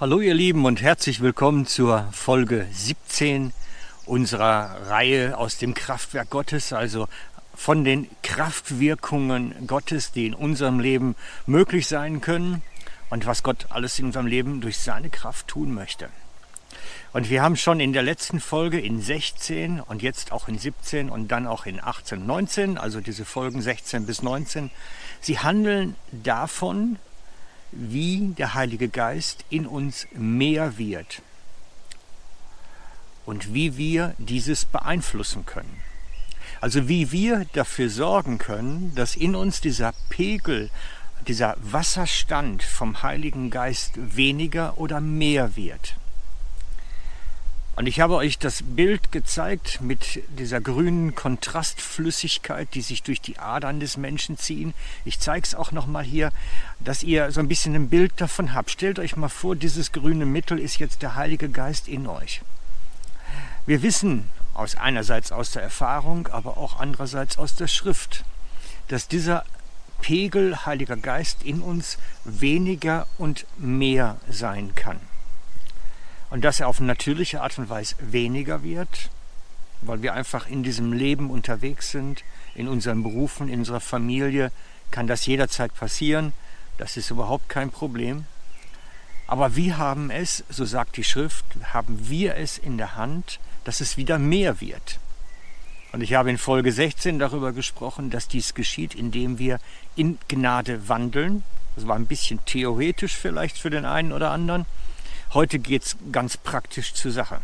Hallo ihr Lieben und herzlich willkommen zur Folge 17 unserer Reihe aus dem Kraftwerk Gottes, also von den Kraftwirkungen Gottes, die in unserem Leben möglich sein können und was Gott alles in unserem Leben durch seine Kraft tun möchte. Und wir haben schon in der letzten Folge in 16 und jetzt auch in 17 und dann auch in 18, 19, also diese Folgen 16 bis 19, sie handeln davon, wie der Heilige Geist in uns mehr wird und wie wir dieses beeinflussen können. Also wie wir dafür sorgen können, dass in uns dieser Pegel, dieser Wasserstand vom Heiligen Geist weniger oder mehr wird. Und ich habe euch das Bild gezeigt mit dieser grünen Kontrastflüssigkeit, die sich durch die Adern des Menschen ziehen. Ich zeige es auch nochmal hier, dass ihr so ein bisschen ein Bild davon habt. Stellt euch mal vor, dieses grüne Mittel ist jetzt der Heilige Geist in euch. Wir wissen aus einerseits aus der Erfahrung, aber auch andererseits aus der Schrift, dass dieser Pegel Heiliger Geist in uns weniger und mehr sein kann und dass er auf natürliche Art und Weise weniger wird, weil wir einfach in diesem Leben unterwegs sind, in unseren Berufen, in unserer Familie, kann das jederzeit passieren. Das ist überhaupt kein Problem. Aber wir haben es, so sagt die Schrift, haben wir es in der Hand, dass es wieder mehr wird. Und ich habe in Folge 16 darüber gesprochen, dass dies geschieht, indem wir in Gnade wandeln. Das war ein bisschen theoretisch vielleicht für den einen oder anderen. Heute geht es ganz praktisch zur Sache.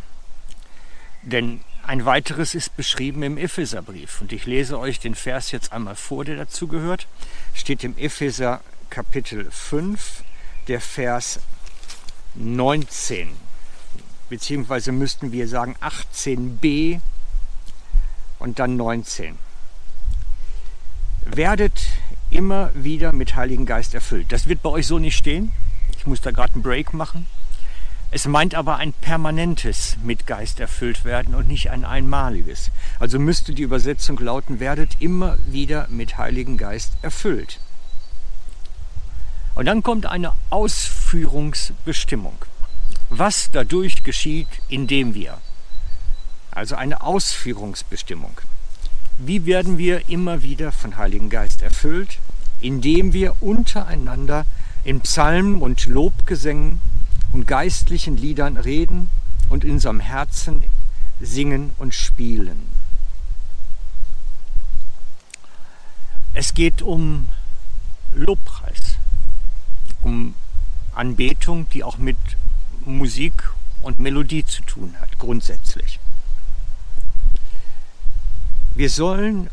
Denn ein weiteres ist beschrieben im Epheserbrief. Und ich lese euch den Vers jetzt einmal vor, der dazu gehört. Steht im Epheser Kapitel 5, der Vers 19. Beziehungsweise müssten wir sagen 18b und dann 19. Werdet immer wieder mit Heiligen Geist erfüllt. Das wird bei euch so nicht stehen. Ich muss da gerade einen Break machen. Es meint aber ein permanentes mit Geist erfüllt werden und nicht ein einmaliges. Also müsste die Übersetzung lauten, werdet immer wieder mit Heiligen Geist erfüllt. Und dann kommt eine Ausführungsbestimmung. Was dadurch geschieht, indem wir. Also eine Ausführungsbestimmung. Wie werden wir immer wieder von Heiligen Geist erfüllt? Indem wir untereinander in Psalmen und Lobgesängen und geistlichen Liedern reden und in unserem Herzen singen und spielen. Es geht um Lobpreis, um Anbetung, die auch mit Musik und Melodie zu tun hat, grundsätzlich. Wir sollen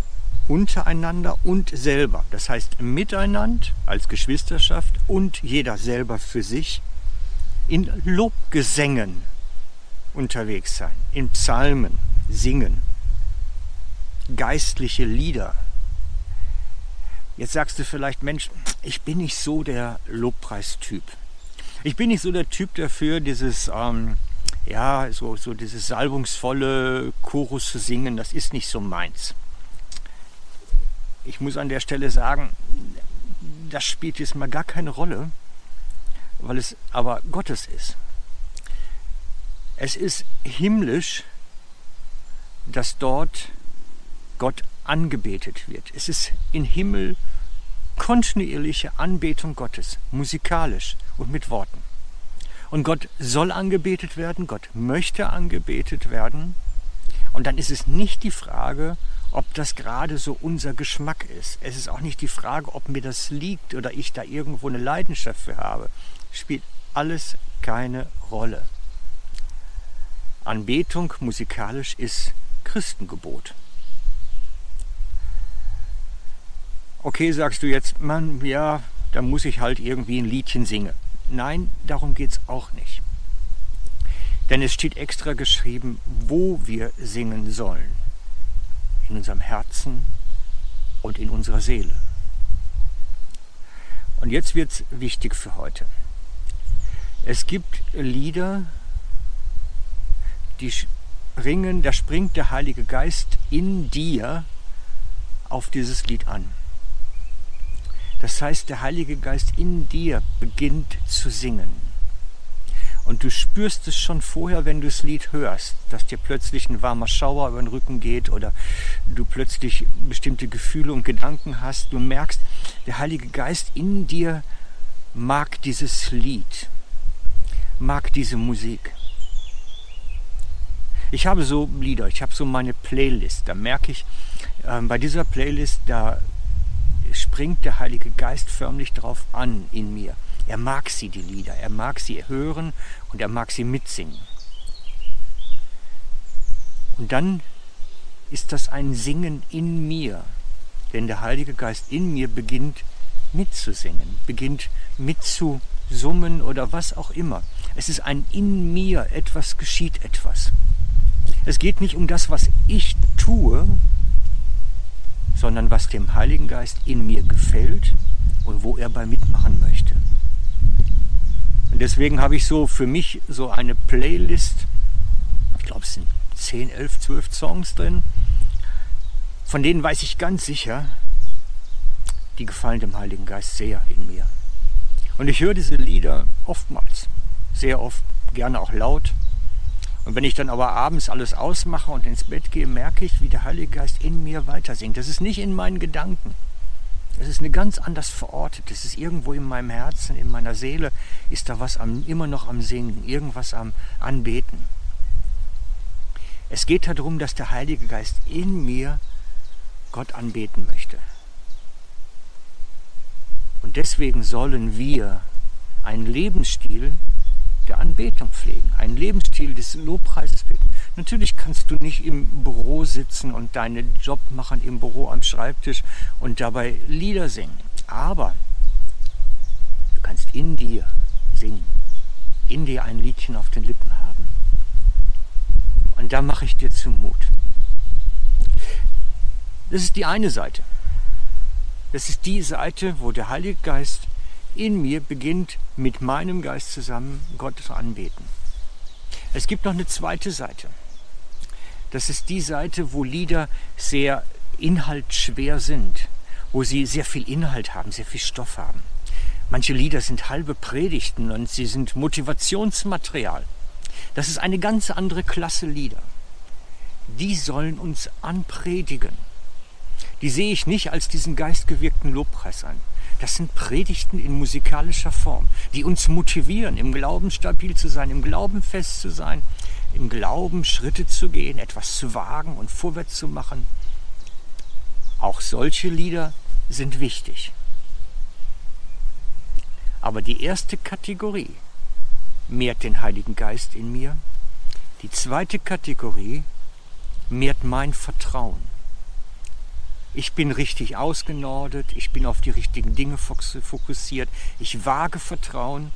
untereinander und selber, das heißt miteinander als Geschwisterschaft und jeder selber für sich, in Lobgesängen unterwegs sein, in Psalmen singen, geistliche Lieder. Jetzt sagst du vielleicht, Mensch, ich bin nicht so der Lobpreistyp. Ich bin nicht so der Typ dafür, dieses, ähm, ja, so, so dieses salbungsvolle Chorus zu singen, das ist nicht so meins. Ich muss an der Stelle sagen, das spielt jetzt mal gar keine Rolle weil es aber Gottes ist. Es ist himmlisch, dass dort Gott angebetet wird. Es ist in Himmel kontinuierliche Anbetung Gottes, musikalisch und mit Worten. Und Gott soll angebetet werden, Gott möchte angebetet werden. Und dann ist es nicht die Frage, ob das gerade so unser Geschmack ist. Es ist auch nicht die Frage, ob mir das liegt oder ich da irgendwo eine Leidenschaft für habe spielt alles keine Rolle. Anbetung musikalisch ist Christengebot. Okay, sagst du jetzt, man, ja, da muss ich halt irgendwie ein Liedchen singen. Nein, darum geht es auch nicht. Denn es steht extra geschrieben, wo wir singen sollen. In unserem Herzen und in unserer Seele. Und jetzt wird es wichtig für heute. Es gibt Lieder, die springen, da springt der Heilige Geist in dir auf dieses Lied an. Das heißt, der Heilige Geist in dir beginnt zu singen. Und du spürst es schon vorher, wenn du das Lied hörst, dass dir plötzlich ein warmer Schauer über den Rücken geht oder du plötzlich bestimmte Gefühle und Gedanken hast. Du merkst, der Heilige Geist in dir mag dieses Lied, mag diese Musik. Ich habe so Lieder, ich habe so meine Playlist. Da merke ich, äh, bei dieser Playlist, da springt der Heilige Geist förmlich drauf an in mir. Er mag sie, die Lieder, er mag sie hören und er mag sie mitsingen. Und dann ist das ein Singen in mir, denn der Heilige Geist in mir beginnt mitzusingen, beginnt mitzusummen oder was auch immer. Es ist ein in mir, etwas geschieht etwas. Es geht nicht um das, was ich tue, sondern was dem Heiligen Geist in mir gefällt und wo er bei mitmachen möchte. Und deswegen habe ich so für mich so eine Playlist, ich glaube es sind 10, 11, 12 Songs drin, von denen weiß ich ganz sicher, die gefallen dem Heiligen Geist sehr in mir. Und ich höre diese Lieder oftmals, sehr oft, gerne auch laut. Und wenn ich dann aber abends alles ausmache und ins Bett gehe, merke ich, wie der Heilige Geist in mir weitersingt. Das ist nicht in meinen Gedanken. Es ist eine ganz anders verortet. Es ist irgendwo in meinem Herzen, in meiner Seele, ist da was am, immer noch am Singen, irgendwas am Anbeten. Es geht darum, dass der Heilige Geist in mir Gott anbeten möchte. Und deswegen sollen wir einen Lebensstil der Anbetung pflegen, einen Lebensstil des Lobpreises pflegen. Natürlich kannst du nicht im Büro sitzen und deinen Job machen im Büro am Schreibtisch und dabei Lieder singen. Aber du kannst in dir singen, in dir ein Liedchen auf den Lippen haben. Und da mache ich dir zum Mut. Das ist die eine Seite. Das ist die Seite, wo der Heilige Geist in mir beginnt, mit meinem Geist zusammen Gott zu anbeten. Es gibt noch eine zweite Seite. Das ist die Seite, wo Lieder sehr inhaltsschwer sind, wo sie sehr viel Inhalt haben, sehr viel Stoff haben. Manche Lieder sind halbe Predigten und sie sind Motivationsmaterial. Das ist eine ganz andere Klasse Lieder. Die sollen uns anpredigen die sehe ich nicht als diesen geistgewirkten Lobpreis an. Das sind Predigten in musikalischer Form, die uns motivieren, im Glauben stabil zu sein, im Glauben fest zu sein, im Glauben Schritte zu gehen, etwas zu wagen und vorwärts zu machen. Auch solche Lieder sind wichtig. Aber die erste Kategorie mehrt den Heiligen Geist in mir. Die zweite Kategorie mehrt mein Vertrauen. Ich bin richtig ausgenordet, ich bin auf die richtigen Dinge fokussiert, ich wage Vertrauen.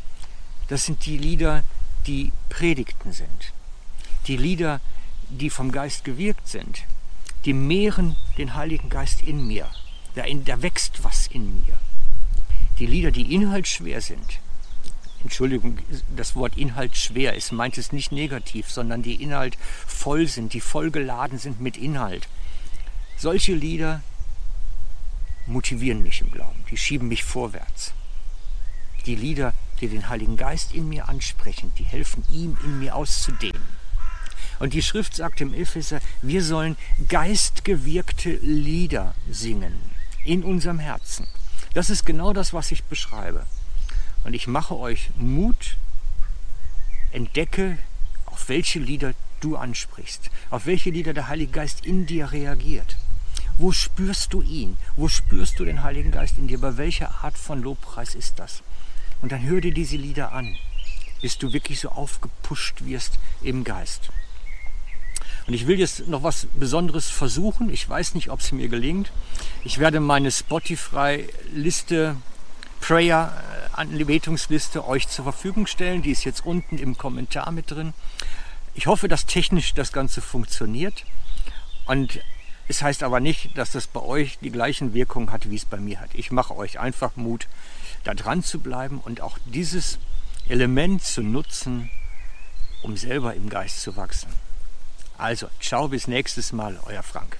Das sind die Lieder, die Predigten sind. Die Lieder, die vom Geist gewirkt sind. Die mehren den Heiligen Geist in mir. Da, in, da wächst was in mir. Die Lieder, die inhaltsschwer sind. Entschuldigung, das Wort Inhalt schwer ist, meint es nicht negativ, sondern die Inhalt voll sind, die vollgeladen sind mit Inhalt. Solche Lieder motivieren mich im Glauben, die schieben mich vorwärts. Die Lieder, die den Heiligen Geist in mir ansprechen, die helfen ihm in mir auszudehnen. Und die Schrift sagt im Epheser, wir sollen geistgewirkte Lieder singen in unserem Herzen. Das ist genau das, was ich beschreibe. Und ich mache euch Mut, entdecke, auf welche Lieder du ansprichst, auf welche Lieder der Heilige Geist in dir reagiert. Wo spürst du ihn? Wo spürst du den Heiligen Geist in dir? Bei welcher Art von Lobpreis ist das? Und dann hör dir diese Lieder an, bis du wirklich so aufgepusht wirst im Geist. Und ich will jetzt noch was Besonderes versuchen. Ich weiß nicht, ob es mir gelingt. Ich werde meine Spotify-Liste, Prayer-Anbetungsliste euch zur Verfügung stellen. Die ist jetzt unten im Kommentar mit drin. Ich hoffe, dass technisch das Ganze funktioniert. Und es heißt aber nicht, dass das bei euch die gleichen Wirkungen hat, wie es bei mir hat. Ich mache euch einfach Mut, da dran zu bleiben und auch dieses Element zu nutzen, um selber im Geist zu wachsen. Also, ciao bis nächstes Mal, euer Frank.